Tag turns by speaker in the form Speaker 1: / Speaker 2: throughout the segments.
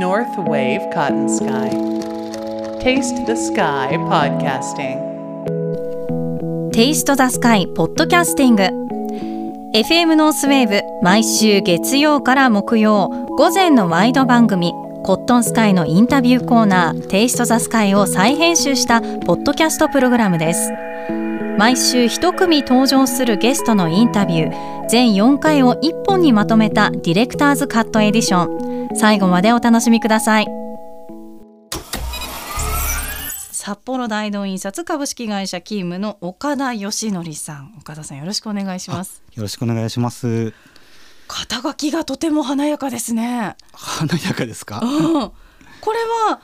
Speaker 1: North Wave Cotton Sky. Taste the Sky Podcasting.
Speaker 2: Taste the Sky Podcasting FM ノースウェーブ毎週月曜から木曜午前のワイド番組 Cotton Sky のインタビューコーナー Taste the Sky を再編集したポッドキャストプログラムです毎週一組登場するゲストのインタビュー全4回を1本にまとめたディレクターズカットエディション最後までお楽しみください。札幌大道印刷株式会社勤務の岡田義則さん。岡田さんよろしくお願いします。
Speaker 3: よろしくお願いします。
Speaker 2: 肩書きがとても華やかですね。
Speaker 3: 華やかですか、
Speaker 2: うん、これは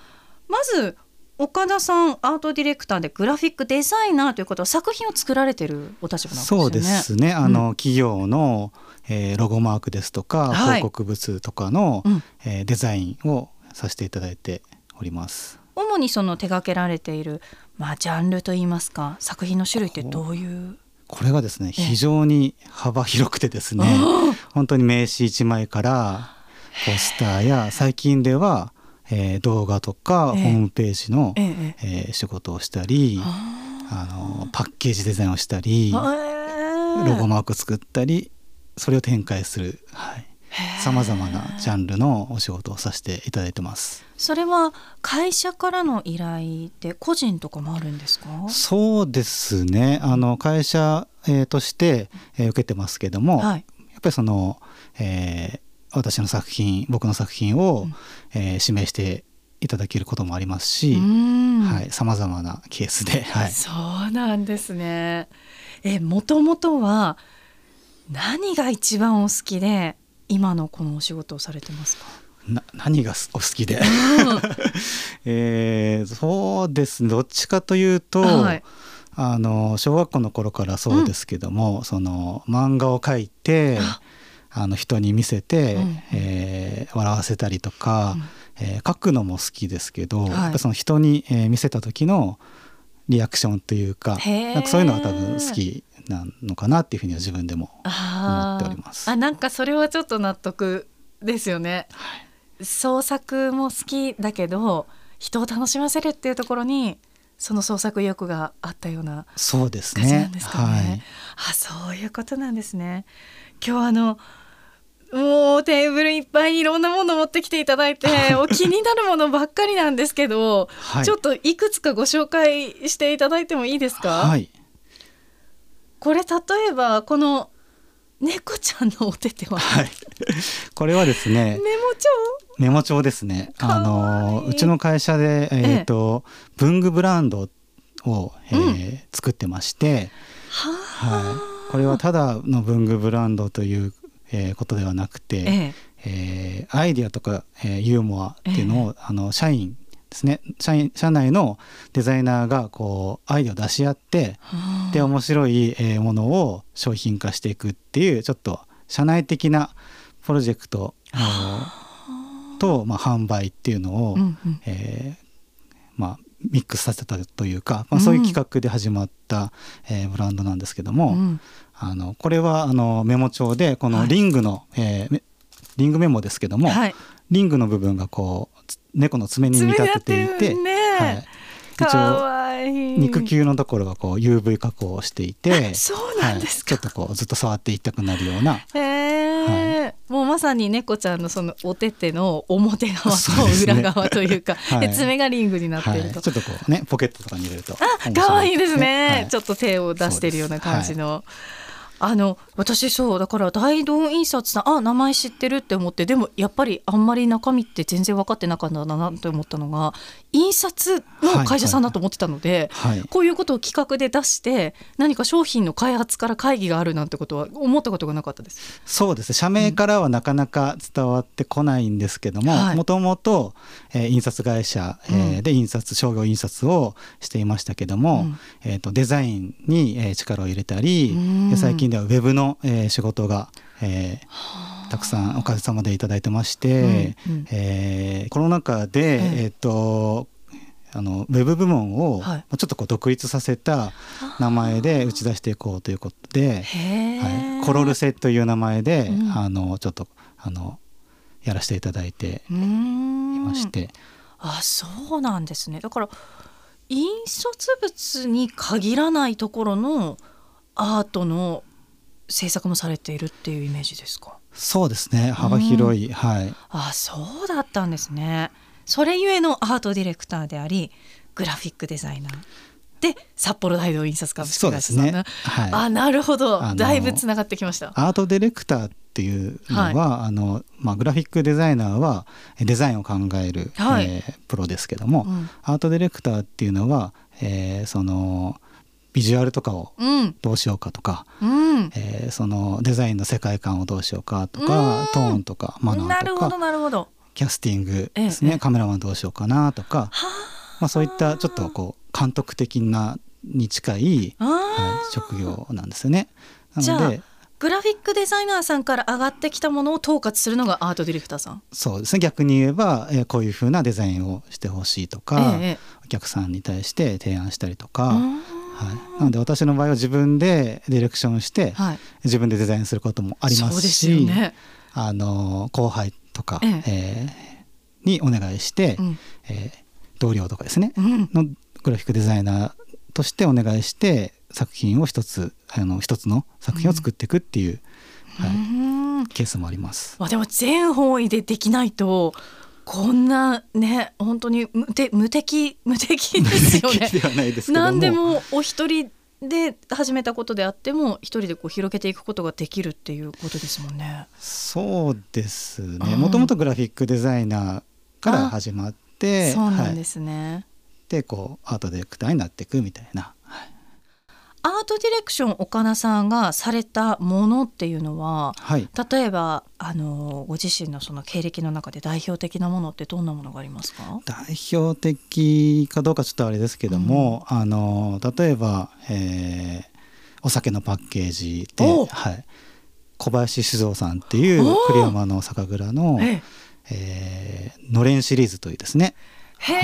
Speaker 2: まず岡田さんアートディレクターでグラフィックデザイナーということは作品を作られてるお立場なんですね。
Speaker 3: そうですね。あの、うん、企業の、えー、ロゴマークですとか、はい、広告物とかの、うん、えー、デザインをさせていただいております。
Speaker 2: 主にその手掛けられているまあジャンルといいますか作品の種類ってどういう？
Speaker 3: これがですね非常に幅広くてですね本当に名刺1枚からポスターや最近ではえー、動画とかホームページの、えー、えー、仕事をしたりあのパッケージデザインをしたりロゴマーク作ったりそれを展開するさまざまなジャンルのお仕事をさせていただいてます。
Speaker 2: それは会社からの依頼で個人とかもあるんですか？
Speaker 3: そうですね。あの会社、えー、として、えー、受けてますけども、はい、やっぱりその、えー、私の作品僕の作品を、うん、えー、指名していただけることもありますしさまざまなケースで、はい、
Speaker 2: そうなんですね。えもともとは何が一番お好きで今のこのお仕事をされてますか？
Speaker 3: な何がお好きで、えー、そうですね。どっちかというと、はい、あの小学校の頃からそうですけども、うん、その漫画を描いてあ。の人に見せて、うん、えー、笑わせたりとか、うん、えー、書くのも好きですけど、はい、その人に、えー、見せた時のリアクションというかなんかそういうのは多分好きなのかなっていうふうには自分でも思っております。
Speaker 2: あなんかそれはちょっと納得ですよね。はい、創作も好きだけど人を楽しませるっていうところにその創作意欲があったような
Speaker 3: そうですね。
Speaker 2: ですかね。はい、あそういうことなんですね。今日あのもうテーブルいっぱいいろんなもの持ってきていただいて お気になるものばっかりなんですけど、はい、ちょっといくつかご紹介していただいてもいいですか、はい、これ例えばこの猫ちゃんのお手手は、はい、
Speaker 3: これはですね
Speaker 2: メモ帳？
Speaker 3: メモ帳ですね。あのうちの会社で、えーと、ええ、文具ブランドを、えー、うん、作ってましてはい、これはただの文具ブランドというえー、ことではなくて、ええ。えー、アイディアとか、えー、ユーモアっていうのを、え。あの社員ですね。社員社内のデザイナーがこうアイデアを出し合ってで面白い、えー、ものを商品化していくっていうちょっと社内的なプロジェクトと、まあ、販売っていうのを、うんうん、えー、まあ、ミックスさせたというか、まあ、そういう企画で始まった、うん、えー、ブランドなんですけども、うん、あのこれはあのメモ帳でこのリングの、はい、えー、リングメモですけども、はい、リングの部分がこう猫の爪に見立てていて、
Speaker 2: ね、はい、
Speaker 3: 一応肉球のところがこう UV 加工をしていて
Speaker 2: そうなんですか、
Speaker 3: はい、ちょっとこうずっと触っていたくなるような。
Speaker 2: はい、もうまさに猫ちゃんのそのお手手の表側と裏側というか、う ねはい、爪がリングになっていると、はい、
Speaker 3: ちょっとこうねポケットとかに入れると
Speaker 2: あ可愛いですね、ちょっと手を出しているような感じの。あの私そうだから大道印刷さんあ名前知ってるって思ってでもやっぱりあんまり中身って全然分かってなかったなと思ったのが印刷の会社さんだと思ってたので、はいはい、こういうことを企画で出して何か商品の開発から会議があるなんてことは思ったことがなかったです。
Speaker 3: そうですね。社名からはなかなか伝わってこないんですけどももともと印刷会社、えー、で印刷商業印刷をしていましたけども、うん、えーと、デザインに力を入れたり、うん、最近ではウェブの、えー、仕事が、えー、たくさんおかげさまでいただいてまして、うんうん、えー、コロナ禍で、えー、っとあのウェブ部門を、はい、ちょっとこう独立させた名前で打ち出していこうということで、はい、コロルセという名前で、うん、あのちょっとあのやらせていただいていままして。
Speaker 2: あそうなんですね。だから印刷物に限らないところのアートの制作もされているっていうイメージですか？
Speaker 3: そうですね。幅広い、はい。
Speaker 2: あそうだったんですね。それゆえのアートディレクターでありグラフィックデザイナー。で札幌大道印刷株式会社さん。
Speaker 3: そうですね。はい。
Speaker 2: あなるほど、だいぶつながってきました。
Speaker 3: アートディレクターっていうのは、あのまあ、グラフィックデザイナーはデザインを考える、
Speaker 2: はい。
Speaker 3: えープロですけども、
Speaker 2: うん。
Speaker 3: アートディレクターっていうのは、えーそのビジュアルとかを
Speaker 2: うん。
Speaker 3: どうしようかとか、
Speaker 2: うん。
Speaker 3: えーそのデザインの世界観をどうしようかとか、
Speaker 2: うん。
Speaker 3: トーンとかマナ
Speaker 2: なるほど
Speaker 3: ーとか
Speaker 2: なるほど。
Speaker 3: キャスティングですね、
Speaker 2: ええ
Speaker 3: カメラマンどうしようかなとか、
Speaker 2: は
Speaker 3: まあ、そういったちょっとこう監督的なに近い、
Speaker 2: あ
Speaker 3: はい、職業なんですよね。なので
Speaker 2: グラフィックデザイナーさんから上がってきたものを統括するのがアートディレクターさん？
Speaker 3: そうですね。逆に言えば、えーこういう風なデザインをしてほしいとか、
Speaker 2: ええ
Speaker 3: お客さんに対して提案したりとか、
Speaker 2: あ
Speaker 3: はい、
Speaker 2: ー
Speaker 3: なので私の場合は自分でディレクションして、
Speaker 2: はい、
Speaker 3: 自分でデザインすることもありますし
Speaker 2: ね。
Speaker 3: あの後輩とか、
Speaker 2: え
Speaker 3: え。ーにお願いして、
Speaker 2: うん。
Speaker 3: えー同僚とかですね、
Speaker 2: うん。
Speaker 3: のグラフィックデザイナーとしてお願いして作品を一つあの一つの作品を作っていくっていう、は
Speaker 2: うーん。
Speaker 3: い、ケースもあります。
Speaker 2: まあでも全方位でできないとこんなね本当に無敵無敵無敵ですよね。何でもお一人で始めたことであっても一人でこう広げていくことができるっていうことですもんね。
Speaker 3: そうです
Speaker 2: うん
Speaker 3: ねもともとグラフィックデザイナーから始まってはい
Speaker 2: そうなんですね。
Speaker 3: でこうアートディレクターになっていくみたいな、はい
Speaker 2: アートディレクション岡田さんがされたものっていうのは
Speaker 3: はい、
Speaker 2: 例えばあのご自身のその経歴の中で代表的なものってどんなものがありますか？
Speaker 3: 代表的かどうかちょっとあれですけども、あの例えば、えーお酒のパッケージで、
Speaker 2: お。
Speaker 3: はい、小林酒造さんっていう
Speaker 2: お
Speaker 3: 栗山の酒蔵の、
Speaker 2: え
Speaker 3: え。ーのれんシリーズというですね。
Speaker 2: へえ、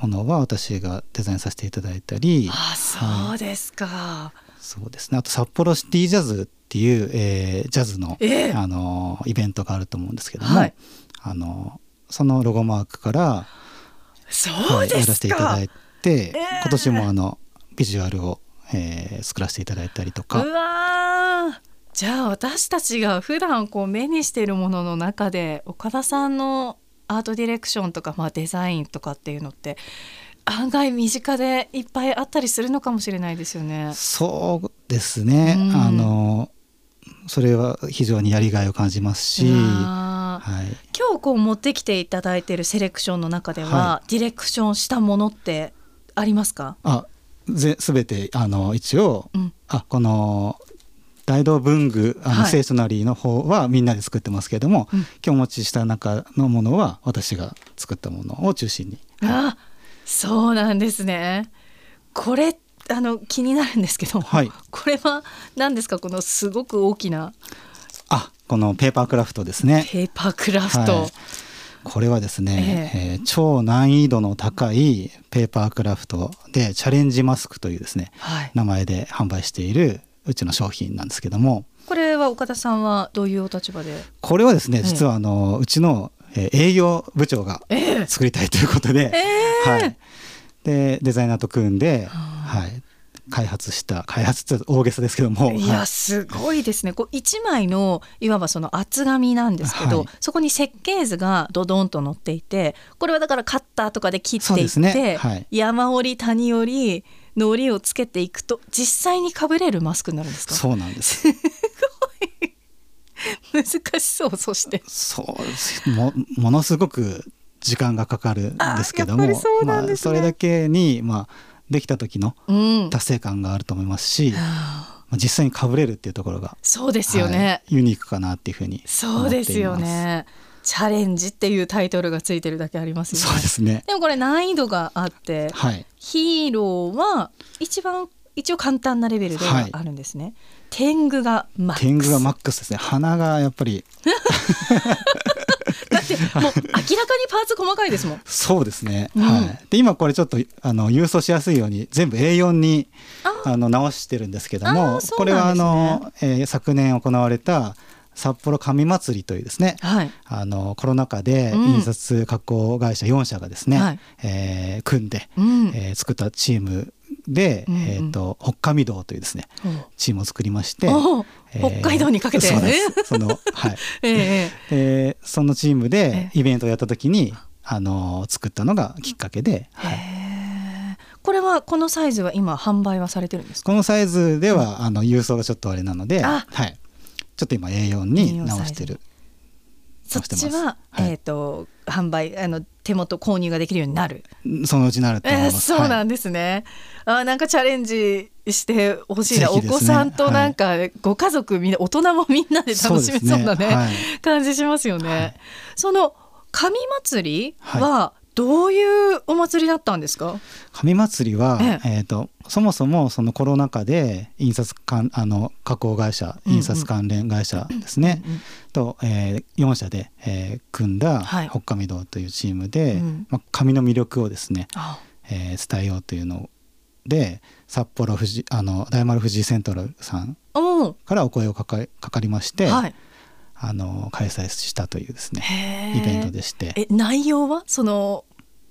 Speaker 3: ものは私がデザインさせていただいたり
Speaker 2: あそうですか。
Speaker 3: そうですね。あと札幌シティジャズっていう、えージャズの、
Speaker 2: ええ。
Speaker 3: あのイベントがあると思うんですけども、
Speaker 2: はい。
Speaker 3: あのそのロゴマークから
Speaker 2: そ
Speaker 3: はい、やら
Speaker 2: うですか。
Speaker 3: せていただいて、
Speaker 2: ええ。
Speaker 3: 今年もあのビジュアルを、えー作らせていただいたりとか。
Speaker 2: うわー。じゃあ私たちが普段こう目にしているものの中で岡田さんのアートディレクションとか、まあ、デザインとかっていうのって案外身近でいっぱいあったりするのかもしれないですよね。
Speaker 3: そうですね、
Speaker 2: うん。
Speaker 3: あのそれは非常にやりがいを感じますし、
Speaker 2: う
Speaker 3: はい、
Speaker 2: 今日こう持ってきていただいているセレクションの中では、
Speaker 3: は
Speaker 2: ディレクションしたものってありますか、
Speaker 3: あぜ全てあの一応、
Speaker 2: うん。
Speaker 3: あこの大道文具あの、
Speaker 2: はい。
Speaker 3: ステーショナリーの方はみんなで作ってますけれども、
Speaker 2: うん。
Speaker 3: 今日お持ちした中のものは私が作ったものを中心に。
Speaker 2: あそうなんですね。これあの気になるんですけど、
Speaker 3: はい。
Speaker 2: これは何ですか？このすごく大きな。
Speaker 3: あこのペーパークラフトですね。
Speaker 2: ペーパークラフト。
Speaker 3: はい。これはですね、
Speaker 2: え。
Speaker 3: えー超難易度の高いペーパークラフトでチャレンジマスクというですね
Speaker 2: はい、
Speaker 3: 名前で販売しているうちの商品なんですけども。
Speaker 2: これは岡田さんはどういうお立場で、
Speaker 3: これはですね
Speaker 2: え
Speaker 3: 実はあのうちのえー営業部長が
Speaker 2: ええ。
Speaker 3: 作りたいということで、
Speaker 2: ええ。
Speaker 3: はい、でデザイナーと組んで、
Speaker 2: は
Speaker 3: はい、開発した開発って大げさですけども、
Speaker 2: い
Speaker 3: はい。
Speaker 2: やすごいですね。こう一枚のいわばその厚紙なんですけど、
Speaker 3: はい。
Speaker 2: そこに設計図がドドンと載っていてこれはだからカッターとかで切っていって、
Speaker 3: ねはい
Speaker 2: 山折り谷折りのりをつけていくと実際にかぶれるマスクになるんですか？
Speaker 3: そうなんです。
Speaker 2: 難しそうそして。
Speaker 3: そうです。もものすごく時間がかかるんですけどもまあ、それだけに、まあ、できた時の
Speaker 2: うん。
Speaker 3: 達成感があると思いますし、まあ、実際にかぶれるっていうところが、
Speaker 2: そうですよね、
Speaker 3: はいユニークかなっていうふうに
Speaker 2: そうですよねチャレンジっていうタイトルがついてるだけありますよね。
Speaker 3: そうですね。
Speaker 2: でもこれ難易度があって
Speaker 3: はい。
Speaker 2: ヒーローは一番一応簡単なレベルではあるんですね、天狗がマックス。
Speaker 3: 天狗がマックスですね。鼻がやっぱり。
Speaker 2: だってもう明らかにパーツ細かいですもん。
Speaker 3: そうですね、
Speaker 2: うん。
Speaker 3: はい。で今これちょっとあの郵送しやすいように全部 A4 に
Speaker 2: あ。
Speaker 3: あの直してるんですけど
Speaker 2: あ
Speaker 3: も
Speaker 2: ーそう
Speaker 3: これはあの、えー昨年行われた札幌紙祭りというですね、
Speaker 2: はい。
Speaker 3: あのコロナ禍で
Speaker 2: うん。
Speaker 3: 印刷加工会社4社がですね、
Speaker 2: はい。
Speaker 3: えー組んで、
Speaker 2: うん。
Speaker 3: えー作ったチームで、
Speaker 2: うんうん。
Speaker 3: えー、と北海道というですねチームを作りまして、えー
Speaker 2: 北海道にかけて。
Speaker 3: そそのはい。
Speaker 2: えええ
Speaker 3: でそのチームで
Speaker 2: え
Speaker 3: イベントをやった時にあの作ったのがきっかけで、
Speaker 2: え
Speaker 3: はい、
Speaker 2: これはこのサイズは今販売はされてるんですか？
Speaker 3: このサイズでは、あの郵送がちょっとあれなので、
Speaker 2: あ
Speaker 3: はい、ちょっと今 A4 に直してる。
Speaker 2: そっちは、
Speaker 3: はい。
Speaker 2: えっ、と販売あの手元購入ができるようになる。
Speaker 3: そのうちになると思い
Speaker 2: えーそうなんですね。あなんかチャレンジしてほしいな、
Speaker 3: ね。
Speaker 2: 子さんとなんか、ご家族みんな大人もみんなで楽しめそうなね
Speaker 3: ね。はい。
Speaker 2: 感じしますよね。
Speaker 3: はい。
Speaker 2: その神祭りはどういうお祭りだったんですか？
Speaker 3: 紙祭りは、
Speaker 2: え
Speaker 3: え。ー、とそもそもそのコロナ禍で印刷関あの加工会社印刷関連会社ですね、
Speaker 2: うんうん
Speaker 3: と、えー、4社で、えー組んだ
Speaker 2: はい。
Speaker 3: 北海道というチームで、
Speaker 2: うん。
Speaker 3: まあ、紙の魅力をですね、
Speaker 2: あ
Speaker 3: えー伝えようというので札幌富士あの大丸富士セントラルさん
Speaker 2: お
Speaker 3: からお声をかかかかりまして、
Speaker 2: はい。
Speaker 3: あの開催したというですねイベントでして。
Speaker 2: え内容は？その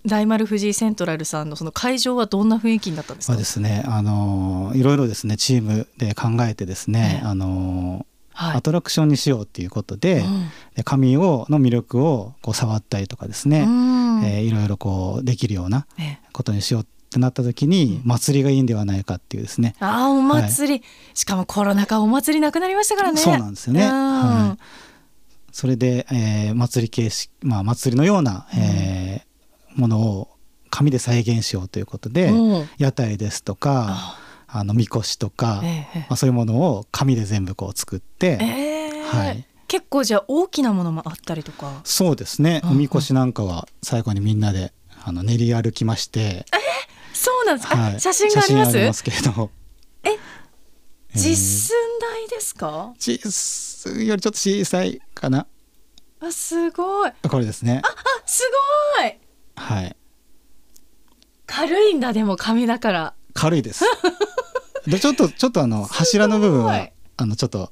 Speaker 2: 大丸藤井セントラルさんのその会場はどんな雰囲気になったんですか？
Speaker 3: はですねあのいろいろですねチームで考えてですね、
Speaker 2: ええ
Speaker 3: あの
Speaker 2: はい。
Speaker 3: アトラクションにしようっていうことで,、
Speaker 2: うん。
Speaker 3: で紙をの魅力をこう触ったりとかですね、
Speaker 2: うん。
Speaker 3: えーいろいろこうできるような
Speaker 2: ええ。
Speaker 3: ことにしようってなった時に、祭りがいいんではないかっていうですね、
Speaker 2: ああお祭り、しかもコロナ禍お祭りなくなりましたからね。
Speaker 3: そうなんですよね。
Speaker 2: うん。
Speaker 3: はい、それで、えー祭り形式、まあ、祭りのような、えーものを紙で再現しようということで、
Speaker 2: うん。
Speaker 3: 屋台ですとか
Speaker 2: あ。
Speaker 3: あのみこしとか、
Speaker 2: ええ
Speaker 3: まあ、そういうものを紙で全部こう作って、
Speaker 2: ええ。
Speaker 3: はい。
Speaker 2: 結構じゃあ大きなものもあったりとか。
Speaker 3: そうですね、
Speaker 2: うん
Speaker 3: おみこしなんかは最後にみんなであの練り歩きまして、
Speaker 2: そうなんですか、
Speaker 3: はい。
Speaker 2: あ写真があります？
Speaker 3: 写ますけれど。
Speaker 2: え
Speaker 3: えー。
Speaker 2: 実寸大ですか？
Speaker 3: 小さいよりちょっと小さいかな。
Speaker 2: あすごい。
Speaker 3: これですね。
Speaker 2: あすごい
Speaker 3: はい。
Speaker 2: 軽いんだでも紙だから。
Speaker 3: 軽いです。でちょっと ちょっとあの柱の部分はあのちょっと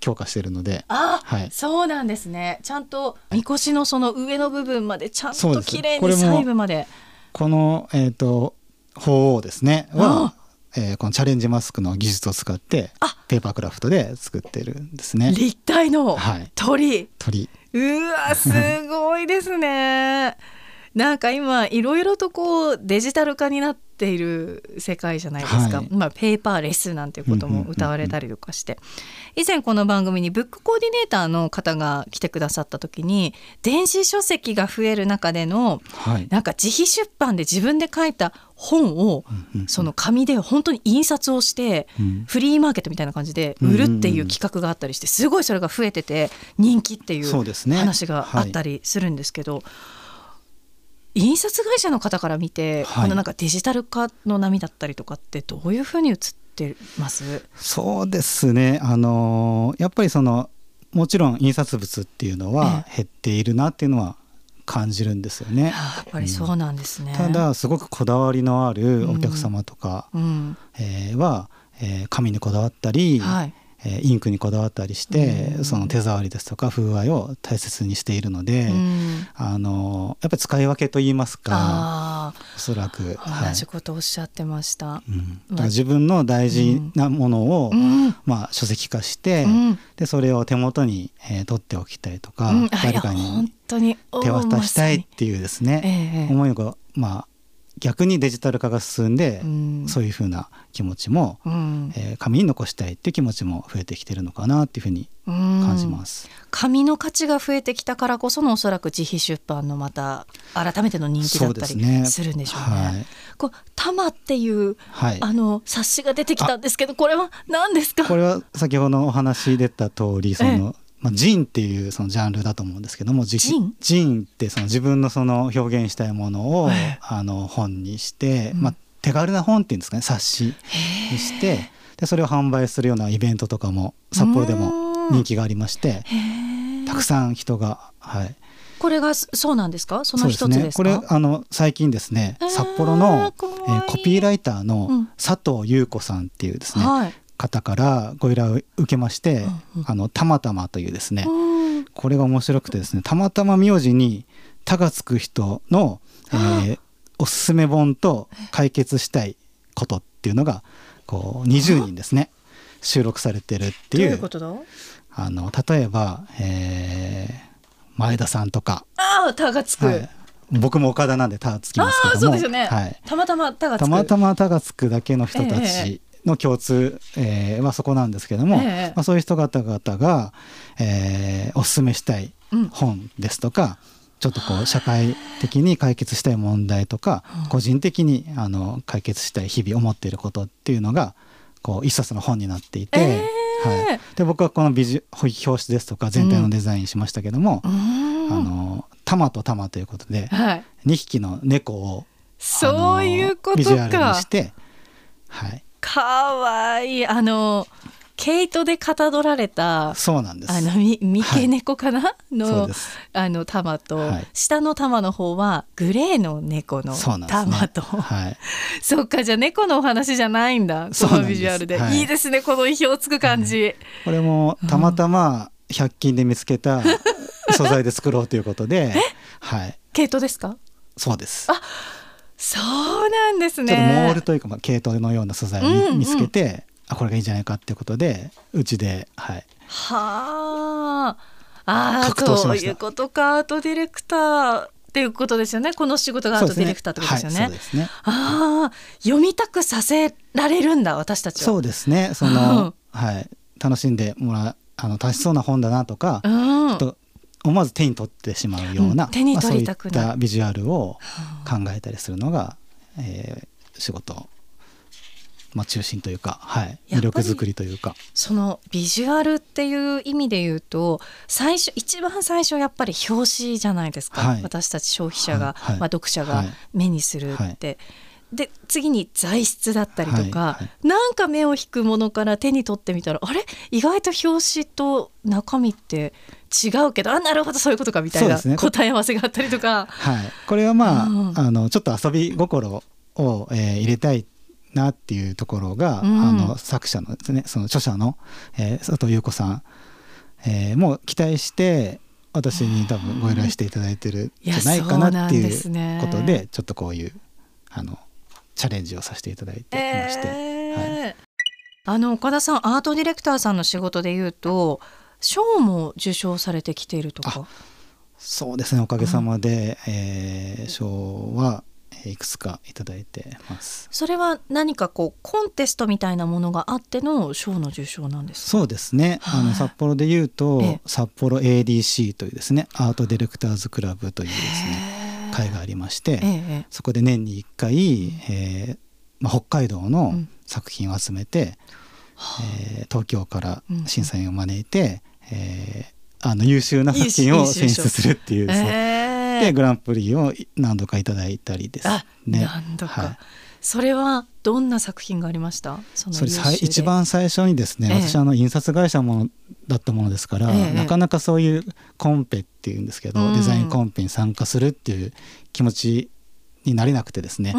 Speaker 3: 強化してるので
Speaker 2: あ、
Speaker 3: はい。
Speaker 2: そうなんですね。ちゃんとみこしのその上の部分までちゃんと綺麗に細部まで。
Speaker 3: このえっ、と鳳凰ですねは、えーこのチャレンジマスクの技術を使って
Speaker 2: あ。
Speaker 3: ペーパークラフトで作ってるんですね。
Speaker 2: 立体の
Speaker 3: はい。
Speaker 2: 鳥、
Speaker 3: 鳥。
Speaker 2: うわすごいですねなんか今いろいろとこうデジタル化になっている世界じゃないですか、
Speaker 3: はい。
Speaker 2: まあ、ペーパーレスなんていうことも歌われたりとかして、以前この番組にブックコーディネーターの方が来てくださった時に電子書籍が増える中での
Speaker 3: はい。
Speaker 2: なんか自費出版で自分で書いた本をその紙で本当に印刷をして
Speaker 3: うん。
Speaker 2: フリーマーケットみたいな感じで売るっていう企画があったりしてすごいそれが増えてて人気っていう話があったりするんですけど印刷会社の方から見て
Speaker 3: はい。
Speaker 2: このなんかデジタル化の波だったりとかってどういうふうに映ってます？
Speaker 3: そうですね。あのーやっぱりそのもちろん印刷物っていうのは減っているなっていうのは感じるんですよね。
Speaker 2: あやっぱりそうなんですね。
Speaker 3: ただすごくこだわりのあるお客様とか、
Speaker 2: うん。
Speaker 3: えーは、えー紙にこだわったり、
Speaker 2: はい
Speaker 3: えーインクにこだわったりして、
Speaker 2: うん。
Speaker 3: その手触りですとか風合いを大切にしているので、
Speaker 2: うん。
Speaker 3: あのやっぱり使い分けといいますか
Speaker 2: あ
Speaker 3: おそらく、
Speaker 2: あ同じことをおっしゃってました。
Speaker 3: うん。だから自分の大事なものを、
Speaker 2: うん。
Speaker 3: まあ、書籍化して、
Speaker 2: うん。
Speaker 3: でそれを手元に、えー取っておきたいとか、誰かに手渡したいっていうですね、
Speaker 2: ええ。
Speaker 3: 思いが、まあ、逆にデジタル化が進んで、
Speaker 2: うん。
Speaker 3: そういうふうな気持ちも、
Speaker 2: うん。
Speaker 3: えー紙に残したいっていう気持ちも増えてきてるのかなっていうふうに感じます。
Speaker 2: 紙の価値が増えてきたからこそのおそらく自費出版のまた改めての人気だったり
Speaker 3: す
Speaker 2: るんでしょうね。
Speaker 3: はい。
Speaker 2: こうタマっていう、
Speaker 3: はい。
Speaker 2: あの冊子が出てきたんですけどこれは何ですか？
Speaker 3: これは先ほどお話出た通りその、
Speaker 2: ええ
Speaker 3: まあ、ジンっていうそのジャンルだと思うんですけどもジ
Speaker 2: ジン？
Speaker 3: ジンってその自分のその表現したいものを、
Speaker 2: ええ
Speaker 3: あの本にして、
Speaker 2: うん。
Speaker 3: まあ、手軽な本っていうんですかね冊子にしてでそれを販売するようなイベントとかも札幌でも人気がありましてたくさん人が、はい、
Speaker 2: これがそそうなんですか？その
Speaker 3: そうですねこ
Speaker 2: 一つですか
Speaker 3: れあの最近ですね
Speaker 2: えー
Speaker 3: 札幌の、えーコピーライター
Speaker 2: うん。
Speaker 3: の佐藤優子さんっていうですね、
Speaker 2: はい
Speaker 3: 方からご依頼を受けまして、あのたまたまというですね、
Speaker 2: うん
Speaker 3: これが面白くてですねたまたま名字に「た」がつく人の、えーおすすめ本と解決したいことっていうのがこう20人ですね収録されてるって
Speaker 2: どう
Speaker 3: い
Speaker 2: いううことだ？
Speaker 3: あの例えば、えー前田さんとか、
Speaker 2: ああタがつく、
Speaker 3: はい。僕も岡田なんで「た」つきますけども。
Speaker 2: たまたまタがつく。
Speaker 3: たまたま「た」がつくだけの人た
Speaker 2: え
Speaker 3: ちの共通、えーまあ、そこなんですけども、
Speaker 2: ええ。
Speaker 3: まあ、そういう人方々が、えーおすすめしたい
Speaker 2: うん。
Speaker 3: 本ですとか、ちょっとこう社会的に解決したい問題とか、個人的にあの解決したい日々思っていることっていうのがこう一冊の本になっていて、
Speaker 2: ええ
Speaker 3: はい、で僕はこのビジ表紙ですとか全体のデザインしましたけども、
Speaker 2: うーん。
Speaker 3: あの玉と玉ということで
Speaker 2: はい。
Speaker 3: 2匹の猫を
Speaker 2: そういうこ
Speaker 3: あのビジュアルにして、はい、
Speaker 2: かわいい。あの毛糸でかたどられた
Speaker 3: そうなんです。
Speaker 2: あのみ三毛猫かな、
Speaker 3: そう
Speaker 2: のあの玉と、
Speaker 3: はい。
Speaker 2: 下の玉の方はグレーの猫の
Speaker 3: そうなんですね。
Speaker 2: 玉と、
Speaker 3: はい、
Speaker 2: そっかじゃあ猫のお話じゃないんだこのビジュアルで、
Speaker 3: はい。
Speaker 2: い、いですねこの意表をつく感じ、
Speaker 3: これもたまたま100均で見つけた 素材で作ろうということで、はい、
Speaker 2: 毛糸ですか？
Speaker 3: そうです。
Speaker 2: そうなんです
Speaker 3: ちょっと
Speaker 2: ね
Speaker 3: モールというか、まあ、毛糸のような素材を見,、
Speaker 2: うんうん。
Speaker 3: 見つけてあこれがいいんじゃないかっていうことでうちで、はい、
Speaker 2: はあ。そういうことか。アートディレクターっていうことですよね。この仕事がアートディレクターってことですよね。ああ読みたくさせられるんだ私たちは。
Speaker 3: そうですね。その、はい、楽しんでもらうあの楽しそうな本だなとか、
Speaker 2: うん。
Speaker 3: と思わず手に取ってしまうような、
Speaker 2: うん手に取りたくな
Speaker 3: そういったビジュアルを考えたりするのが、えー仕事、まあ、中心というか、はい、魅力作りというか。
Speaker 2: そのビジュアルっていう意味で言うと最初一番最初やっぱり表紙じゃないですか、
Speaker 3: はい。
Speaker 2: 私たち消費者が、
Speaker 3: はい。はい。
Speaker 2: まあ、読者が
Speaker 3: はい。
Speaker 2: 目にするって。で次に材質だったりとか、
Speaker 3: はい。は
Speaker 2: なんか目を引くものから手に取ってみたらあれ？意外と表紙と中身って違うけどあなるほどそういうことかみたいな答え合わせがあったりとか。
Speaker 3: はい、これはまあ,、
Speaker 2: うん。
Speaker 3: あのちょっと遊び心を、えー入れたいなっていうところが、
Speaker 2: うん。
Speaker 3: あの作者のですねその著者の、えー佐藤優子さん、えーも期待して私に多分ご依頼していただいてるんじゃないかなって
Speaker 2: いう
Speaker 3: ことでちょっとこういうあのチャレンジをさせていただいていまして、
Speaker 2: えー。
Speaker 3: はい。
Speaker 2: あの岡田さんアートディレクターさんの仕事でいうと賞も受賞されてきているとか？
Speaker 3: そうですね。おかげさまで、えー賞はえーいくつかいただいてます。
Speaker 2: それは何かこうコンテストみたいなものがあっての賞の受賞なんですか？
Speaker 3: そうですね、あの札幌でいうと、
Speaker 2: ええ。
Speaker 3: 札幌 ADC というですねアートディレクターズクラブというですね会がありまして、
Speaker 2: えええ
Speaker 3: そこで年に1回、えーまあ、北海道の
Speaker 2: うん。
Speaker 3: 作品を集めて、えー東京から
Speaker 2: うん
Speaker 3: 審査員を招いて、えーあの優秀な作品を選出するっていうですね、
Speaker 2: え
Speaker 3: でグランプリを何度かいただいたりです
Speaker 2: あ、
Speaker 3: ね。
Speaker 2: 何度か、
Speaker 3: はい。
Speaker 2: それはどんな作品がありました？そ
Speaker 3: れ一番最初にですね、
Speaker 2: ええ。
Speaker 3: 私あの印刷会社ものだったものですから、
Speaker 2: ええ。
Speaker 3: なかなかそういうコンペっていうんですけど、
Speaker 2: うん。
Speaker 3: デザインコンペに参加するっていう気持ちになれなくてですね、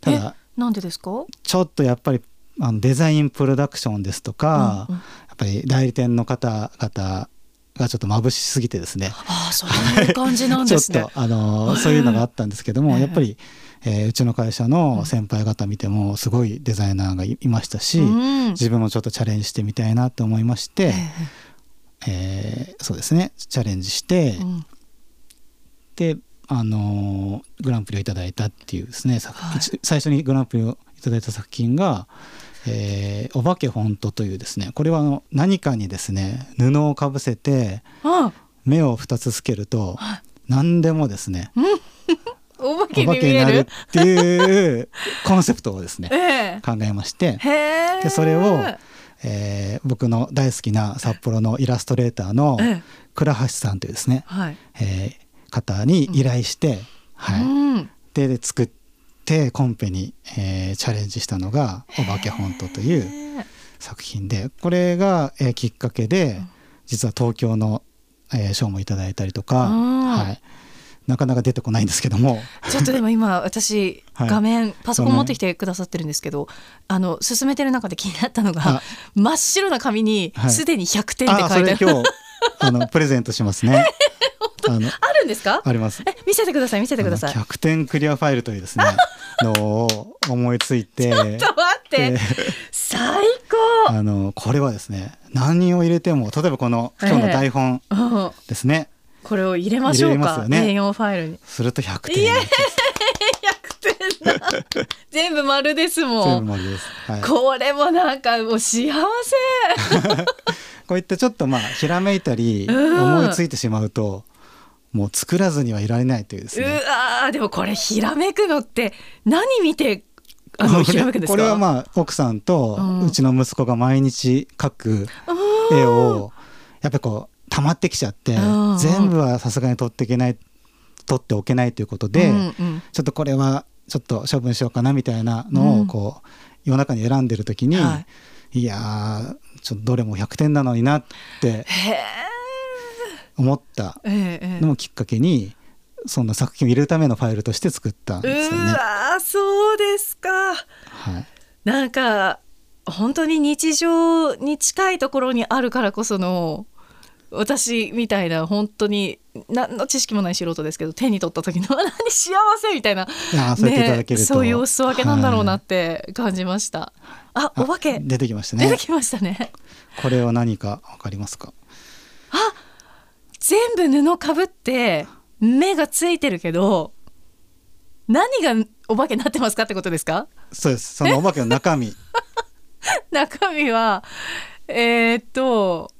Speaker 3: ただ
Speaker 2: えなんでですか？
Speaker 3: ちょっとやっぱりあのデザインプロダクションですとか、
Speaker 2: うんうん。
Speaker 3: やっぱり代理店の方々がちょっと眩しすぎてですね。
Speaker 2: ああそういう感じなん
Speaker 3: ちょっ
Speaker 2: ですね
Speaker 3: とあのそういうのがあったんですけども、
Speaker 2: ええ。
Speaker 3: やっぱり、えーうちの会社の先輩方見てもすごいデザイナーがいいましたし、
Speaker 2: うん。
Speaker 3: 自分もちょっとチャレンジしてみたいなと思いまして、
Speaker 2: え
Speaker 3: え。ーそうですね。チャレンジして、
Speaker 2: えうん。
Speaker 3: で、あのーグランプリをいただいたっていうですね、作
Speaker 2: はい。
Speaker 3: 一最初にグランプリをいただいた作品が「えーお化けフォント」というですねこれはあの何かにですね布をかぶせて
Speaker 2: あ
Speaker 3: 目を2つつけると何でもですね
Speaker 2: お化けに
Speaker 3: なるっていうコンセプトをですね
Speaker 2: え
Speaker 3: 考えましてでそれを、えー僕の大好きな札幌のイラストレーターの
Speaker 2: ええ。
Speaker 3: 倉橋さんというですね、
Speaker 2: はい、
Speaker 3: えー方に依頼して、はい。
Speaker 2: うん。
Speaker 3: でで作ってコンペに、えーチャレンジしたのが「お化けフォント」という作品でこれが、えーきっかけで実は東京の、えー賞もいただいたりとか、
Speaker 2: うん
Speaker 3: はい。なかなか出てこないんですけども。
Speaker 2: ちょっとでも今 私
Speaker 3: はい。
Speaker 2: 画面、パソコン持ってきてくださってるんですけどあの進めてる中で気になったのが
Speaker 3: あ。
Speaker 2: 真っ白な紙に
Speaker 3: はい。
Speaker 2: すでに100点って
Speaker 3: あ
Speaker 2: 書いてある、
Speaker 3: それ今日あのプレゼントしますね あの
Speaker 2: あるんですか？
Speaker 3: あります。
Speaker 2: え見せてください見せてください。
Speaker 3: あの100点クリアファイルというですね のを思いついて。
Speaker 2: ちょっと待って。
Speaker 3: で
Speaker 2: 最高。
Speaker 3: あのこれはですね何を入れても例えばこの今日の台本
Speaker 2: うん。
Speaker 3: ですね、
Speaker 2: これを入れましょうか、
Speaker 3: ね。
Speaker 2: A4 ファイルに。
Speaker 3: すると100点になっちゃう
Speaker 2: 100点だ全部丸ですもん
Speaker 3: 全部丸です、はい、こ
Speaker 2: これもなんかもう幸
Speaker 3: ういったちょっとまあひらめいたり
Speaker 2: うん
Speaker 3: 思いついてしまうともう作らずにはいられないというです
Speaker 2: せう
Speaker 3: ね
Speaker 2: わーでもこれひらめくのって何見てあの
Speaker 3: これ
Speaker 2: ひらめくんですか？
Speaker 3: これはまあ奥さんと
Speaker 2: う
Speaker 3: ちの息子が毎日描く絵をやっぱりこう溜まってきちゃって
Speaker 2: うん
Speaker 3: 全部はさすがに撮っていけない撮っておけないということで、
Speaker 2: うんうん。
Speaker 3: ちょっとこれはちょっと処分しようかなみたいなのをこう、夜中に選んでる時に、、
Speaker 2: はい。
Speaker 3: やーちょっとどれも100点なのになって
Speaker 2: へ
Speaker 3: 思ったのをきっかけにそんな作品を入れるためのファイルとして作ったん
Speaker 2: う
Speaker 3: ですよね。
Speaker 2: わーそうですか。
Speaker 3: はい、
Speaker 2: なんか本当に日常に近いところにあるからこその私みたいな本当に何の知識もない素人ですけど手に取った時の 何幸せみたいな
Speaker 3: そう言っていただけると、
Speaker 2: そういうお裾分けなんだろうな
Speaker 3: は
Speaker 2: って感じました、あ
Speaker 3: い。
Speaker 2: お化け。
Speaker 3: あ出てきましたね。
Speaker 2: 出てきましたね。
Speaker 3: これは何かわかりますか？
Speaker 2: 全部布かぶって目がついてるけど何がお化けになってますかってことですか？
Speaker 3: そうです。そのお化けの中身。
Speaker 2: 中身はえー、っと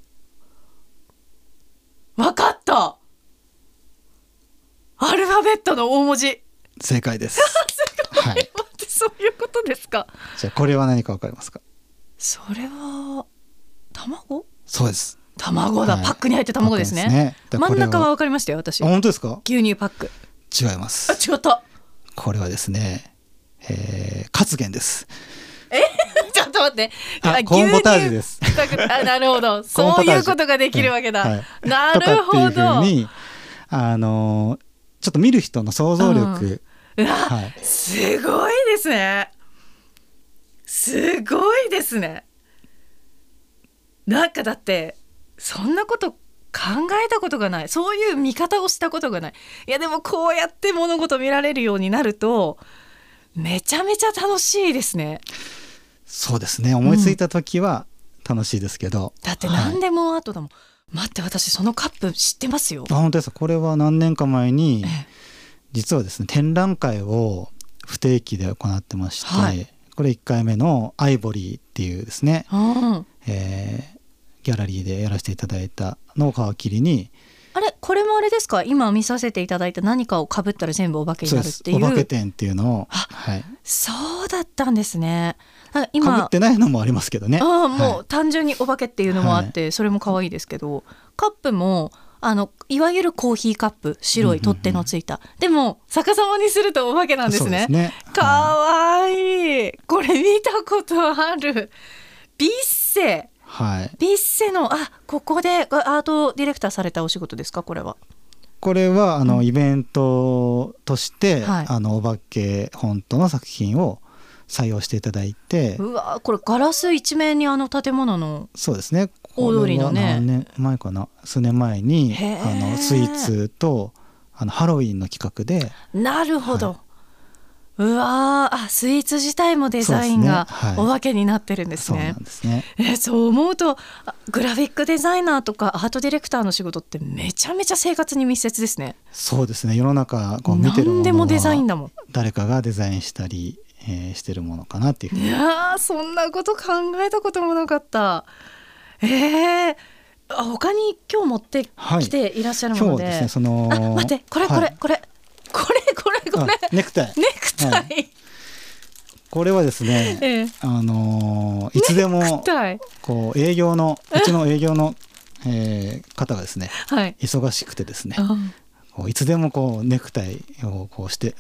Speaker 2: わかった！アルファベットの大文字。
Speaker 3: 正解です。はい、
Speaker 2: そういうことですか？
Speaker 3: じゃあこれは何かわかりますか？
Speaker 2: それは卵？
Speaker 3: そうです。
Speaker 2: 卵だ、
Speaker 3: はい。
Speaker 2: パックに入って卵ですね。
Speaker 3: ね。
Speaker 2: 真ん中はわかりましたよ私。
Speaker 3: あ本当ですか？
Speaker 2: 牛乳パック。
Speaker 3: 違います。
Speaker 2: あ違った。
Speaker 3: これはですね、えー、活源です。
Speaker 2: ちょっと待って。
Speaker 3: あ
Speaker 2: 牛乳
Speaker 3: コーンポタージュです。
Speaker 2: あなるほど。そういうことができるわけだ、
Speaker 3: はい。
Speaker 2: なるほ
Speaker 3: とかっていうふ
Speaker 2: ど
Speaker 3: うにあのーちょっと見る人の想像力、
Speaker 2: うわ、
Speaker 3: はい。
Speaker 2: すごいですね。すごいですね。なんかだってそんなこと考えたことがない。そういう見方をしたことがない。いやでもこうやって物事見られるようになるとめちゃめちゃ楽しいですね。
Speaker 3: そうですね。思いついた時は楽しいですけど、
Speaker 2: だって
Speaker 3: はい。
Speaker 2: 何でもアートだもん、待って私そのカップ知ってますよ。
Speaker 3: あ本当です。かこれは何年か前に
Speaker 2: ええ。
Speaker 3: 実はですね展覧会を不定期で行ってまして、
Speaker 2: はい。
Speaker 3: これ1回目のアイボリーっていうですね、
Speaker 2: うん。
Speaker 3: えーギャラリーでやらせていただいたのを皮切りに。
Speaker 2: あれこれもあれですか？今見させていただいた何かをかぶったら全部お化けになるっていう。
Speaker 3: お化け展っていうのを。
Speaker 2: あ
Speaker 3: はい。
Speaker 2: そうだったんですね。あ
Speaker 3: かぶ
Speaker 2: 今
Speaker 3: ってないのもありますけどね。
Speaker 2: ああも
Speaker 3: は
Speaker 2: う単純にお化けっていうのもあって、それも可愛いですけど。カップもあのいわゆるコーヒーカップ白い取っ手のついた、でも逆さまにするとお化けなん
Speaker 3: い
Speaker 2: ですね。
Speaker 3: ね。
Speaker 2: か
Speaker 3: は
Speaker 2: わいい。これ見たことある。ビッセ。
Speaker 3: い、はい。
Speaker 2: ビッセのあここでアートディレクターされたお仕事ですか？これは。
Speaker 3: これはあの、イベントとして、
Speaker 2: はい。
Speaker 3: あのお化け本当の作品を採用していただいて。
Speaker 2: うわこれガラス一面にあの建物の
Speaker 3: そうですね。
Speaker 2: 大通りのね。
Speaker 3: 何年前かな？数年前にあのスイーツとあのハロウィンの企画で。
Speaker 2: なるほど、うわーあスイーツ自体もデザインがお化けになってるんです
Speaker 3: そうな
Speaker 2: ね
Speaker 3: んですね。
Speaker 2: えそう思うとあグラフィックデザイナーとかアートディレクターの仕事ってめちゃめちゃ生活に密接ですね。
Speaker 3: そうですね。世の中こう見てるも
Speaker 2: でもデザインだもん。
Speaker 3: 誰かがデザインしたり、えーしてるものかなっていうふうに。
Speaker 2: いやーそんなこと考えたこともなかった。えー、あ他に今日持ってきていらっしゃるもので,、
Speaker 3: 今日ですねその
Speaker 2: あ待ってこれこれ、
Speaker 3: はい。
Speaker 2: これこれこれこれ。
Speaker 3: あネクタイ。
Speaker 2: ネク
Speaker 3: はこれはですね
Speaker 2: ええ。
Speaker 3: あのーいつでもこう営業のうちの営業の、えー方がですね
Speaker 2: はい。
Speaker 3: 忙しくてですね
Speaker 2: あ
Speaker 3: こういつでもこうネクタイをこうして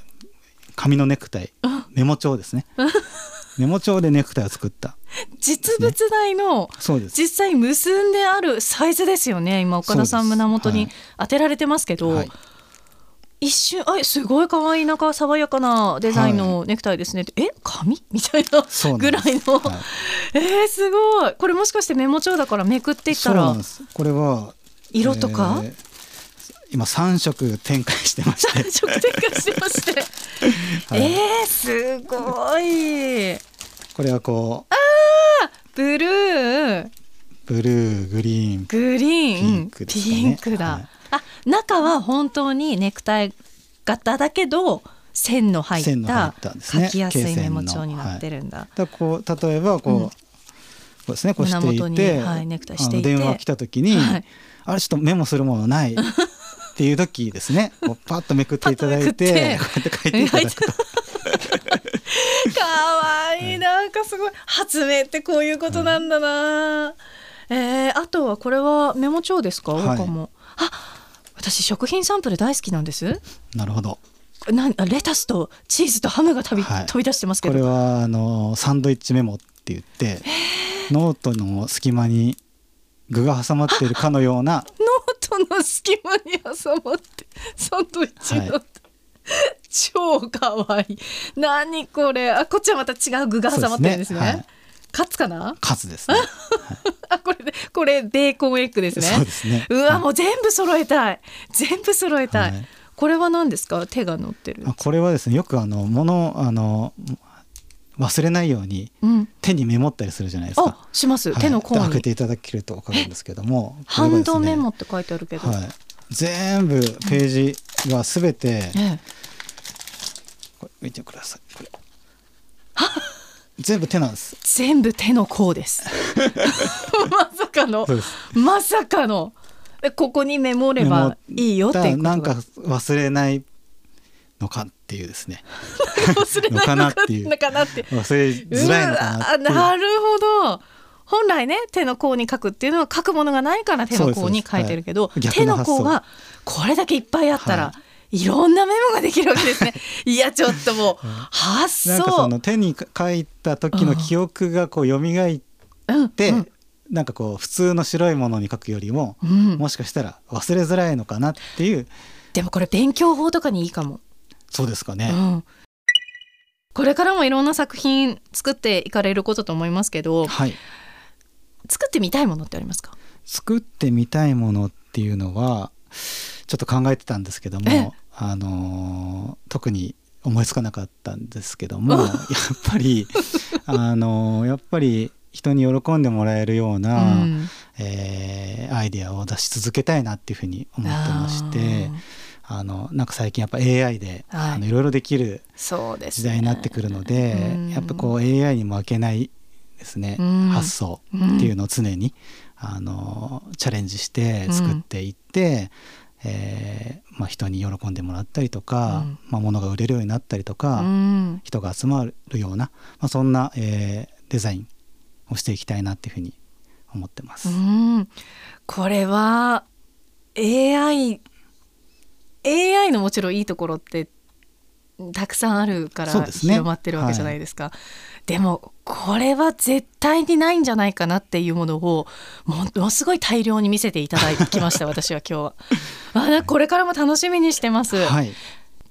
Speaker 3: 紙のネクタイメモ帳ですね。メモ帳でネクタイを作った。
Speaker 2: 実物大の実際結んであるサイズですよね。今岡田さん胸元に
Speaker 3: はい。
Speaker 2: 当てられてますけど、
Speaker 3: はい
Speaker 2: 一瞬あすごい可愛いなんか爽やかなデザインのネクタイですね、はい、え紙 みたいなぐらいの、はい、えー、すごい。これもしかしてメモ帳だからめくっていったら
Speaker 3: これは
Speaker 2: 色とか、
Speaker 3: えー、今三色展開してまして。
Speaker 2: 3色展開してまして、はい、えー、すごい。
Speaker 3: これはこう。
Speaker 2: あブルー。
Speaker 3: ブルーグリーン。
Speaker 2: グリーン。ピンク、ね、だ、はい、あ中は本当にネクタイ型だけど線の入った書きやすいメモ帳になってるんだ。
Speaker 3: だこう例えばこう、うん、こうですねこうしていて、はい、ネクタイして電話来た時に、はい、あれちょっとメモするものない？っていう時ですね。こうパッとめくっていただいてこうやって書いていただくと。
Speaker 2: かわいい。なんかすごい。発明ってこういうことなんだな、うん、えー、あとはこれはメモ帳ですか、はい、他もあ私食品サンプル大好きなんです。
Speaker 3: なるほど。
Speaker 2: なレタスとチーズとハムが飛びはい、飛び出してますけど。
Speaker 3: これはあのサンドイッチメモって言ってノートの隙間に具が挟まっているかのような
Speaker 2: ノートの隙間に挟まってサンドイッチの、はい、超かわいい。何これ。あこっちはまた違う具が挟まってるんですね、ね。はい、カツかな？
Speaker 3: カツですね、
Speaker 2: あこれこれベーコンエッグですね。
Speaker 3: そうですね。
Speaker 2: うわもう全部揃えたい。全部揃えたい、はい、これは何ですか？手が乗ってる。
Speaker 3: これはですねよくあの物あの忘れないように手にメモったりするじゃないですか。
Speaker 2: あします、はい、手の甲に。
Speaker 3: 開けていただけると分かるんですけども、
Speaker 2: ね、ハンドメモって書いてあるけど、はい、
Speaker 3: 全部ページがすべて、うん。ええ、これ見てください。これ 全部手なんです。
Speaker 2: 全部手の甲です。まさかの。まさかの。ここにメモればいいよって
Speaker 3: なんか忘れないのかっていうですね。
Speaker 2: 忘れないのかって
Speaker 3: 忘れづらいのかな
Speaker 2: なるほど。本来ね手の甲に書くっていうのは書くものがないから手の甲に書いてるけど、はい、手の甲がこれだけいっぱいあったら、はいいろんなメモができるわけですね。いやちょっともう、発想。なんか
Speaker 3: その手に書いた時の記憶がこう蘇って、うんうん、なんかこう普通の白いものに書くよりも、うん、もしかしたら忘れづらいのかなっていう。
Speaker 2: でもこれ勉強法とかにいいかも。
Speaker 3: そうですかね。う
Speaker 2: んこれからもいろんな作品作っていかれることと思いますけど、はい、作ってみたいものってありますか？
Speaker 3: 作ってみたいものっていうのはちょっと考えてたんですけどもあの特に思いつかなかったんですけどもやっぱり あのやっぱり人に喜んでもらえるような、うん、えー、アイデアを出し続けたいなっていうふうに思ってましてあのなんか最近やっぱ AI で、はい、あのいろいろできる時代になってくるので、ね、やっぱこう AI にも負けないですね、うん、発想っていうのを常に、あのチャレンジして作っていって。えーまあ、人に喜んでもらったりとか、うん、まあ、物が売れるようになったりとか、うん、人が集まるような、まあ、そんな、えー、デザインをしていきたいなっていうふうに思ってます。
Speaker 2: これは AI AI のもちろんいいところってたくさんあるから広まってるわけじゃないですか。でもこれは絶対にないんじゃないかなっていうものをものすごい大量に見せていただきました 私は今日は。あこれからも楽しみにしてます。はい。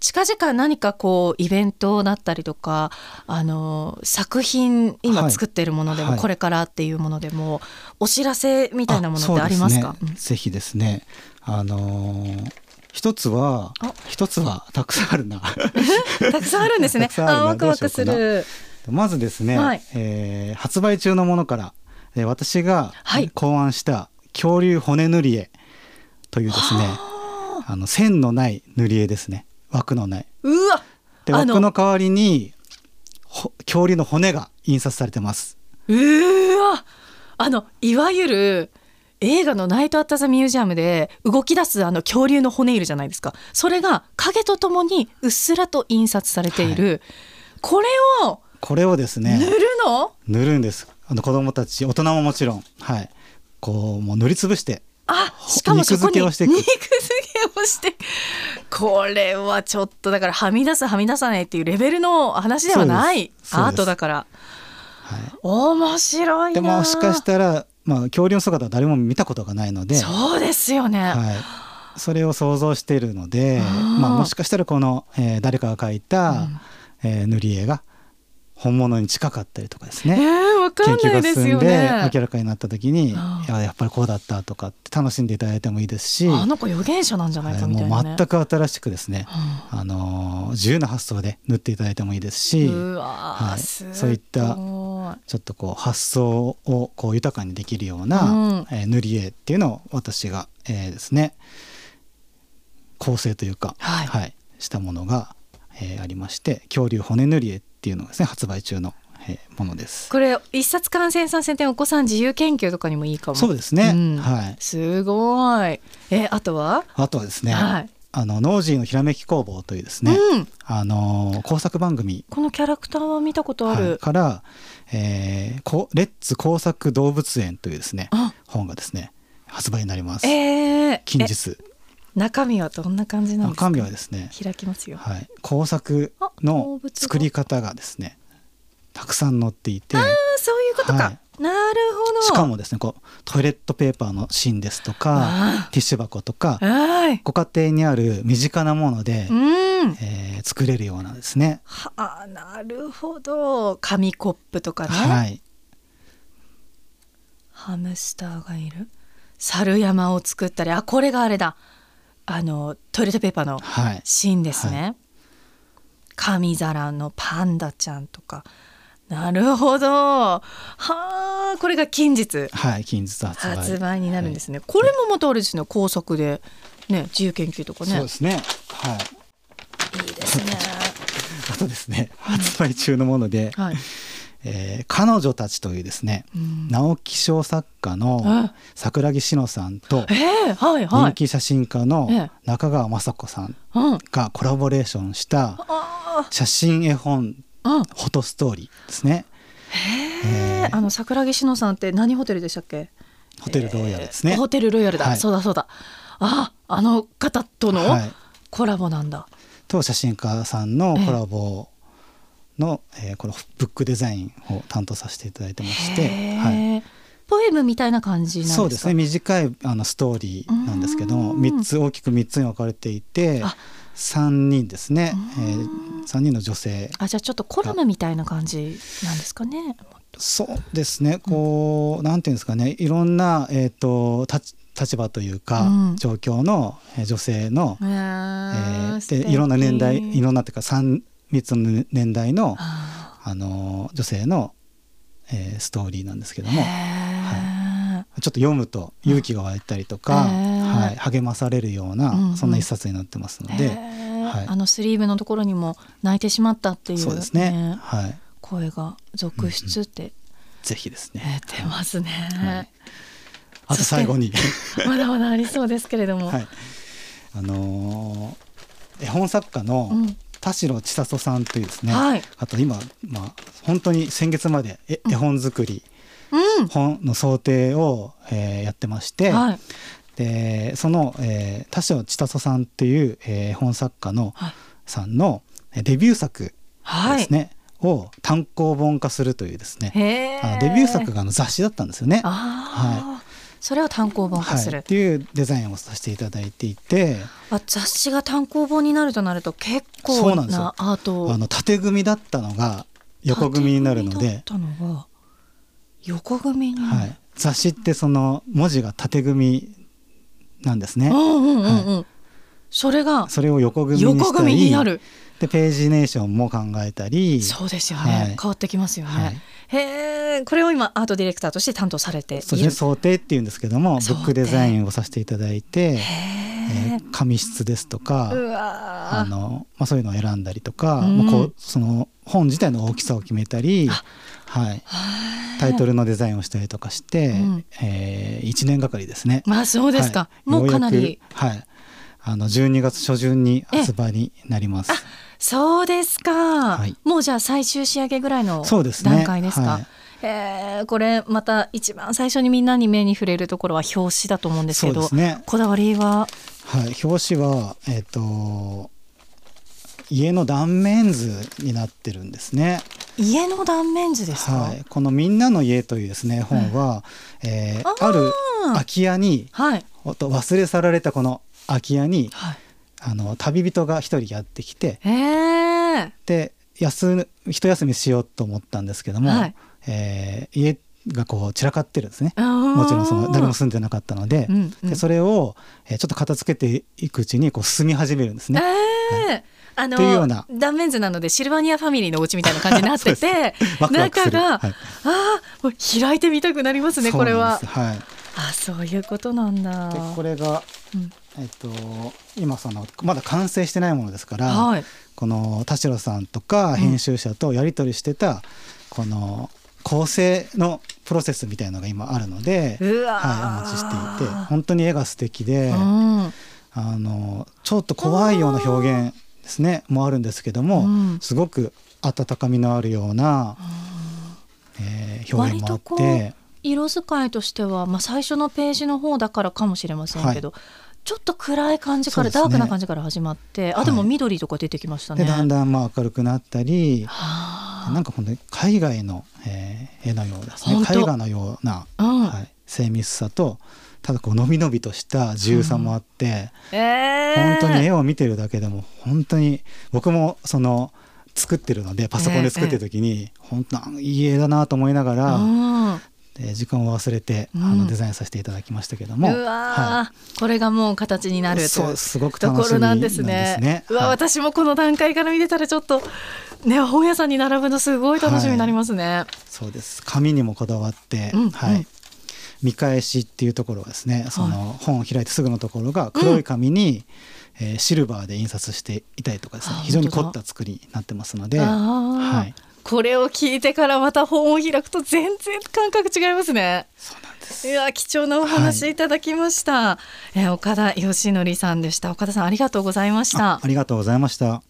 Speaker 2: 近々何かこうイベントだったりとかあの作品今作っているものでも、はい、これからっていうものでもお知らせみたいなものってありますか、
Speaker 3: ね、ぜひですね。あのー一つは一つはたくさんあるな。
Speaker 2: たくさんあるんですね。あワクワクする。
Speaker 3: まずですね、はい、えー、発売中のものから、えー、私が考案した恐竜骨塗り絵というですね、はい、あの線のない塗り絵ですね。枠のない。う
Speaker 2: わ。
Speaker 3: で枠の代わりに恐竜の骨が印刷されてます。
Speaker 2: うわ。あのいわゆる映画の「ナイト・アット・ザ・ミュージアム」で動き出すあの恐竜の骨いるじゃないですか。それが影とともにうっすらと印刷されている、はい、これを
Speaker 3: これをですね
Speaker 2: 塗るの？
Speaker 3: 塗るんです。あの子供たち大人ももちろん。はい。こうもう塗りつぶして
Speaker 2: あしかもそこに肉付けをしてこれはちょっとだからはみ出すはみ出さないっていうレベルの話ではない。アートだから、はい、面白い
Speaker 3: でもしかしたらまあ恐竜の姿は誰も見たことがないので
Speaker 2: そうですよね、はい、
Speaker 3: それを想像しているのでまあ、もしかしたらこの、えー誰かが描いた、
Speaker 2: うん。
Speaker 3: えー塗り絵が本物に近かったりとかです
Speaker 2: え
Speaker 3: ね、
Speaker 2: ー、わか
Speaker 3: 研究が進んで。明らかになった時にいややっぱりこうだったとかって楽しんでいただいてもいいですし、
Speaker 2: あの子預言者なんじゃないかみたいなね。
Speaker 3: もう全く新しくですね、
Speaker 2: うん。
Speaker 3: あのー自由な発想で塗っていただいてもいいですしはいそういったちょっとこう発想をこう豊かにできるような、
Speaker 2: うん。
Speaker 3: えー塗り絵っていうのを私が、えーですね構成というか、
Speaker 2: はい
Speaker 3: したものが、えーありまして恐竜骨塗り絵っていうのがですね発売中の、えーものです。
Speaker 2: これ一冊感染三千点お子さん自由研究とかにもいいかも。
Speaker 3: そうですね、
Speaker 2: ん
Speaker 3: はい。
Speaker 2: すごい。えあとは？
Speaker 3: あとはですね、
Speaker 2: はい。
Speaker 3: あのノージーのひらめき工房というですね、
Speaker 2: うん。
Speaker 3: あのー工作番組
Speaker 2: このキャラクターは見たことあ
Speaker 3: はい
Speaker 2: る。
Speaker 3: から、えーこレッツ工作動物園というですね
Speaker 2: あ
Speaker 3: 本がですね発売になります。
Speaker 2: えー、え
Speaker 3: 近日
Speaker 2: 中身はどんな感じなんですか？
Speaker 3: 中身はですね、
Speaker 2: 開きますよ。
Speaker 3: はい、工作の作り方がですねたくさん載っていて
Speaker 2: あそういうことか。
Speaker 3: はい
Speaker 2: なるほど。
Speaker 3: しかもですねこうトイレットペーパーの芯ですとか
Speaker 2: あ
Speaker 3: ティッシュ箱とか
Speaker 2: はい。
Speaker 3: ご家庭にある身近なもので、
Speaker 2: うん。
Speaker 3: えー作れるようなですね、
Speaker 2: はあなるほど。紙コップとかね。
Speaker 3: はい、
Speaker 2: ハムスターがいる猿山を作ったりあこれがあれだあのトイレットペーパーの
Speaker 3: はい、
Speaker 2: シーンですね、紙皿のパンダちゃんとか。なるほど。はあこれが近日。
Speaker 3: はい、近日発売。
Speaker 2: になるんですね、これもまたあれですね工作でね自由研究とかね。
Speaker 3: そうですね。はい。
Speaker 2: いいですね。
Speaker 3: あとですね発売中のもので、
Speaker 2: はい、
Speaker 3: えー彼女たちというですね、
Speaker 2: うん。
Speaker 3: 直木賞作家の桜木志乃さんと
Speaker 2: えー、はいはい。
Speaker 3: 人気写真家の
Speaker 2: ええ。
Speaker 3: 中川雅子さん
Speaker 2: うん。
Speaker 3: がコラボレーションした
Speaker 2: あ
Speaker 3: 写真絵本フォトストーリーですね。
Speaker 2: へー。あの桜木志乃さんって何ホテルでしたっけ？
Speaker 3: ホテルロイヤルですね。
Speaker 2: ホテルロイヤルだ、
Speaker 3: はい。
Speaker 2: そうだそうだ。ああの方との
Speaker 3: はい。
Speaker 2: コラボなんだ、
Speaker 3: と写真家さんのコラボの、えーこのブックデザインを担当させていただいてまして、
Speaker 2: へ
Speaker 3: はい、
Speaker 2: ーポエムみたいな感じなんですか？
Speaker 3: そうですね。短いあのストーリーなんですけども
Speaker 2: うん。
Speaker 3: 3つ大きく3つに分かれていて
Speaker 2: あ。
Speaker 3: 3人ですね、え
Speaker 2: うん。
Speaker 3: ー、3人の女性。
Speaker 2: あじゃあちょっとコラムみたいな感じなんですかね？
Speaker 3: そうですね。こう、なんていうんですかね。いろんな、えー、と立立場というか、
Speaker 2: うん。
Speaker 3: 状況のえー女性の、
Speaker 2: え
Speaker 3: え
Speaker 2: ー
Speaker 3: ーでいろんな年代いろ
Speaker 2: ん
Speaker 3: んなっていうか 3, 3つの年代の、
Speaker 2: あ
Speaker 3: あのー女性の、えーストーリーなんですけど
Speaker 2: ー
Speaker 3: も。
Speaker 2: へー。
Speaker 3: ちょっと読むと勇気が湧いたりとか、はい、励まされるような、
Speaker 2: うんうん。
Speaker 3: そんな一冊になってますの
Speaker 2: へ
Speaker 3: で、
Speaker 2: ー。
Speaker 3: はい。
Speaker 2: あのスリーブのところにも泣いてしまったっていう,、
Speaker 3: そうですね。はい、
Speaker 2: 声が続出って
Speaker 3: ぜひですね。
Speaker 2: 出ますね、
Speaker 3: はい。あと最後に、
Speaker 2: まだまだありそうですけれども、
Speaker 3: はい、あのー絵本作家の
Speaker 2: うん
Speaker 3: 田代千里さんというですね、
Speaker 2: はい。
Speaker 3: あと今、まあ、本当に先月まで絵絵本作り、
Speaker 2: うん。
Speaker 3: 本の想定を、えーやってまして、
Speaker 2: はい。
Speaker 3: でその、えー田代千里さんっていう、えー絵本作家の
Speaker 2: はい。
Speaker 3: さんのえーデビュー作
Speaker 2: はい。
Speaker 3: ですね、を単行本化するというですね
Speaker 2: へ
Speaker 3: あのデビュー作があの雑誌だったんですよね。
Speaker 2: ああ、それを単行本化する、
Speaker 3: はい、っていうデザインをさせていただいていて。
Speaker 2: あ雑誌が単行本になるとなると結
Speaker 3: そ
Speaker 2: 構
Speaker 3: うな
Speaker 2: アート
Speaker 3: あの縦組みだったのが横組みになるの
Speaker 2: 縦組みだ
Speaker 3: で
Speaker 2: っ、たのが横組みに。なる、
Speaker 3: はい、雑誌ってその文字が縦組みなんですね。
Speaker 2: う。んうんうんうん、それが
Speaker 3: それを横組に
Speaker 2: なる。
Speaker 3: でページネーションも考えたり。
Speaker 2: そうですよね、
Speaker 3: はい。
Speaker 2: 変わってきますよね、
Speaker 3: はい。
Speaker 2: へえこれを今アートディレクターとして担当されている。
Speaker 3: そうですね。想定っていうんですけどもブックデザインをさせていただいて、
Speaker 2: へ
Speaker 3: え
Speaker 2: え
Speaker 3: ー紙質ですとかあの、まあ、そういうのを選んだりとか、
Speaker 2: うん。
Speaker 3: まあ、こうその本自体の大きさを決めたり、はい、タイトルのデザインをしたりとかして、
Speaker 2: うん。
Speaker 3: えー、1年がかりですね。
Speaker 2: まあそうですか、
Speaker 3: はい。
Speaker 2: もうかなり。
Speaker 3: はい。あの12月初旬に発売になります。
Speaker 2: そうですか、
Speaker 3: はい。
Speaker 2: もうじゃあ最終仕上げぐらいの
Speaker 3: そうですね。
Speaker 2: 段階ですか？
Speaker 3: はい
Speaker 2: へえこれまた一番最初にみんなに目に触れるところは表紙だと思うんです
Speaker 3: そ
Speaker 2: けど
Speaker 3: ね。
Speaker 2: こだわりは？
Speaker 3: はい、表紙はえっ、と家の断面図になってるんですね。
Speaker 2: 家の断面図ですか、
Speaker 3: はい、このみんなの家というですね本は、えー
Speaker 2: あー
Speaker 3: ある空き家に
Speaker 2: はい。
Speaker 3: 忘れ去られたこの空き家に、
Speaker 2: はい。
Speaker 3: あの旅人が一人やってきてで休一休みしようと思ったんですけども、
Speaker 2: はい
Speaker 3: えー家がこう散らかってるんですね。
Speaker 2: も
Speaker 3: もちろんその誰も住んでなかったので,、
Speaker 2: うんうん。
Speaker 3: でそれを、えーちょっと片付けていくうちにこう住み始めるんですね。
Speaker 2: ええあの
Speaker 3: っていうような。
Speaker 2: 断面図なのでシルバニアファミリーのお家みたいな感じになってて。中が、
Speaker 3: はい。
Speaker 2: ああもう開いてみたくなりますねこれは。
Speaker 3: そうなんです。
Speaker 2: あそういうことなんだ。
Speaker 3: これが、
Speaker 2: うん。
Speaker 3: えっと今そのまだ完成してないものですから、
Speaker 2: はい。
Speaker 3: この田代さんとか編集者とやり取りしてた、この構成のプロセスみたいなのが今あるので、はい、お持ちしていて本当に絵が素敵で、
Speaker 2: うん。
Speaker 3: あのちょっと怖いような表現ですねもあるんですけども、
Speaker 2: うん。
Speaker 3: すごく温かみのあるような、えー表現もあって。
Speaker 2: 色使いとしては、まあ、最初のページの方だからかもしれませんけど、ちょっと暗い感じから、
Speaker 3: ね。
Speaker 2: ダークな感じから始まってあでも緑とか出てきましたね。
Speaker 3: でだんだんまあ明るくなったり、
Speaker 2: は
Speaker 3: なんか本当に海外の、えー絵のようですね絵画のような、
Speaker 2: あ、うん。
Speaker 3: はい、精密さとただこうのびのびとした自由さもあって、
Speaker 2: えー。
Speaker 3: 本当に絵を見てるだけでも本当に僕もその作ってるのでパソコンで作ってる時に、本当いい絵だなと思いながら、
Speaker 2: うん
Speaker 3: で時間を忘れて、
Speaker 2: うん。
Speaker 3: あのデザインさせていただきましたけども、
Speaker 2: うわー、これがもう形になると。いう
Speaker 3: そうすごく
Speaker 2: ところ
Speaker 3: 楽しみなんん
Speaker 2: なでね。
Speaker 3: ですすね。
Speaker 2: うわ、
Speaker 3: はい。
Speaker 2: 私もこの段階から見てたらちょっとね本屋さんに並ぶのすごい楽しみになりますね。
Speaker 3: そうです。紙にもこだわって、
Speaker 2: うん
Speaker 3: はい。
Speaker 2: うん
Speaker 3: 見返しっていうところはですねその本を開いてすぐのところが黒い紙に、えーシルバーで印刷していたりとかですね
Speaker 2: あ
Speaker 3: 非常に凝った作りになってますので、はい、
Speaker 2: これを聞いてからまた本を開くと全然感覚違いますね。
Speaker 3: そうなんです。
Speaker 2: いや貴重なお話いただきました、えー岡田義則さんでした岡田さんありがとうございました
Speaker 3: あありがとうございました。